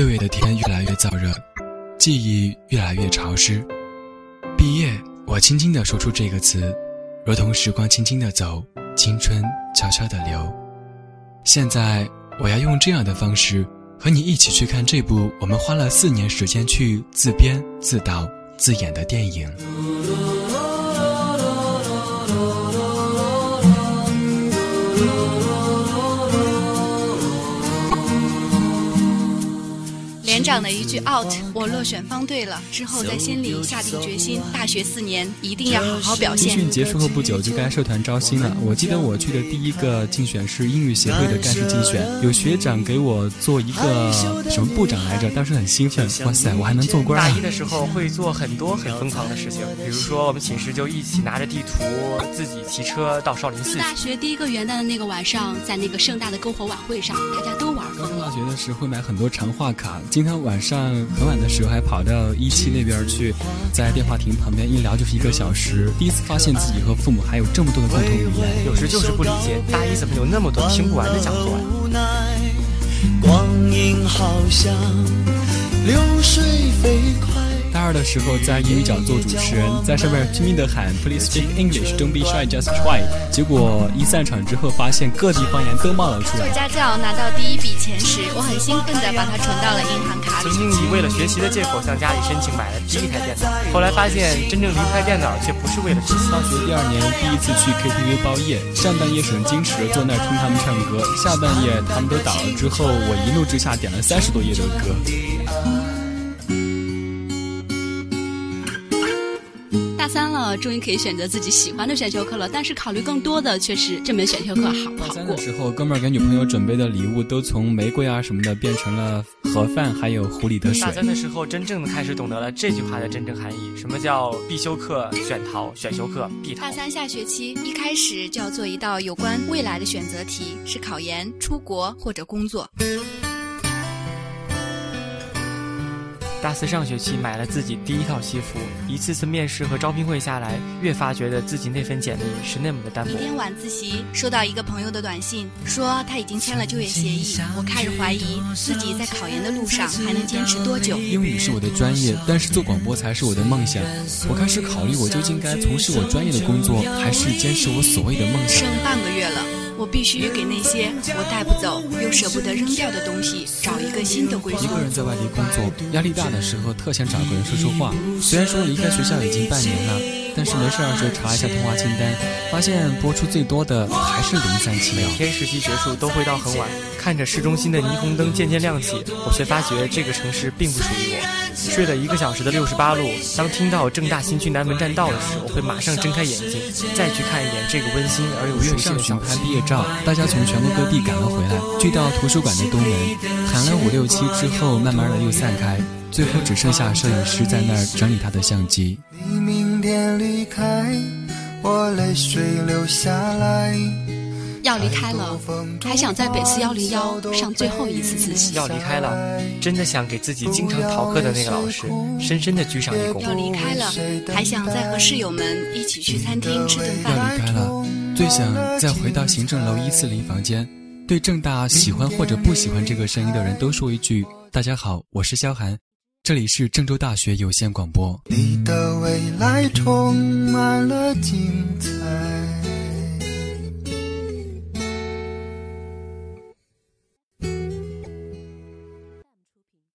六月的天越来越燥热，记忆越来越潮湿。毕业，我轻轻地说出这个词，如同时光轻轻地走，青春悄悄地流。现在，我要用这样的方式和你一起去看这部我们花了四年时间去自编、自导、自演的电影。连长的一句 “out”，我落选方队了。之后在心里下定决心，大学四年一定要好好表现。军训结束后不久就该社团招新了。我记得我去的第一个竞选是英语协会的干事竞选，有学长给我做一个什么部长来着，当时很兴奋。哇塞，我还能做官！大一的时候会做很多很疯狂的事情，比如说我们寝室就一起拿着地图，自己骑车到少林寺。大学第一个元旦的那个晚上，在那个盛大的篝火晚会上，大家都玩疯了。当时会买很多长话卡。今天晚上很晚的时候还跑到一期那边去，在电话亭旁边一聊就是一个小时。第一次发现自己和父母还有这么多的共同语言，有时就是不理解大一怎么有那么多听不完的讲座。光阴好像流水飞快。大二的时候在英语角做主持人，在上面拼命的喊 Please speak English, don't be shy, just try。结果一散场之后，发现各地方言都冒了出来。做家教拿到第一笔钱时，我很兴奋的把它存到了银行卡里。曾经以为了学习的借口向家里申请买了第一台电脑，后来发现真正离开电脑却不是为了学习。大学第二年第一次去 KTV 包夜，上半夜很矜持坐那儿听他们唱歌，下半夜他们都倒了之后，我一怒之下点了三十多页的歌。三了，终于可以选择自己喜欢的选修课了，但是考虑更多的却是这门选修课好不好过。的时候，哥们儿给女朋友准备的礼物都从玫瑰啊什么的变成了盒饭，还有壶里的水。大三的时候，真正的开始懂得了这句话的真正含义：什么叫必修课选逃，选修课必逃。大三下学期一开始就要做一道有关未来的选择题，是考研、出国或者工作。大四上学期买了自己第一套西服，一次次面试和招聘会下来，越发觉得自己那份简历是那么的单薄。一天晚自习，收到一个朋友的短信，说他已经签了就业协议。我开始怀疑自己在考研的路上还能坚持多久。英语是我的专业，但是做广播才是我的梦想。我开始考虑，我究竟该从事我专业的工作，还是坚持我所谓的梦想？剩半个月了。我必须给那些我带不走又舍不得扔掉的东西找一个新的归宿。一个人在外地工作，压力大的时候，特想找个人说说话。虽然说离开学校已经半年了，但是没事儿时候查一下通话清单，发现播出最多的还是零三七每天实习结束都会到很晚，看着市中心的霓虹灯渐渐亮起，我却发觉这个城市并不属于我。睡了一个小时的六十八路，当听到正大新区南门站到的时，我会马上睁开眼睛，再去看一眼这个温馨而又热闹的小摊毕业照。大家从全国各地赶了回来，聚到图书馆的东门，喊了五六七之后，慢慢的又散开，最后只剩下摄影师在那儿整理他的相机。你明天离开，我泪水流下来。要离开了，还想在北四幺零幺上最后一次自习。要离开了，真的想给自己经常逃课的那个老师深深的鞠上一躬。要离开了，还想再和室友们一起去餐厅吃顿饭。要离开了，最想再回到行政楼一四零房间，对正大喜欢或者不喜欢这个声音的人都说一句：大家好，我是萧寒，这里是郑州大学有线广播。你的未来充满了精彩。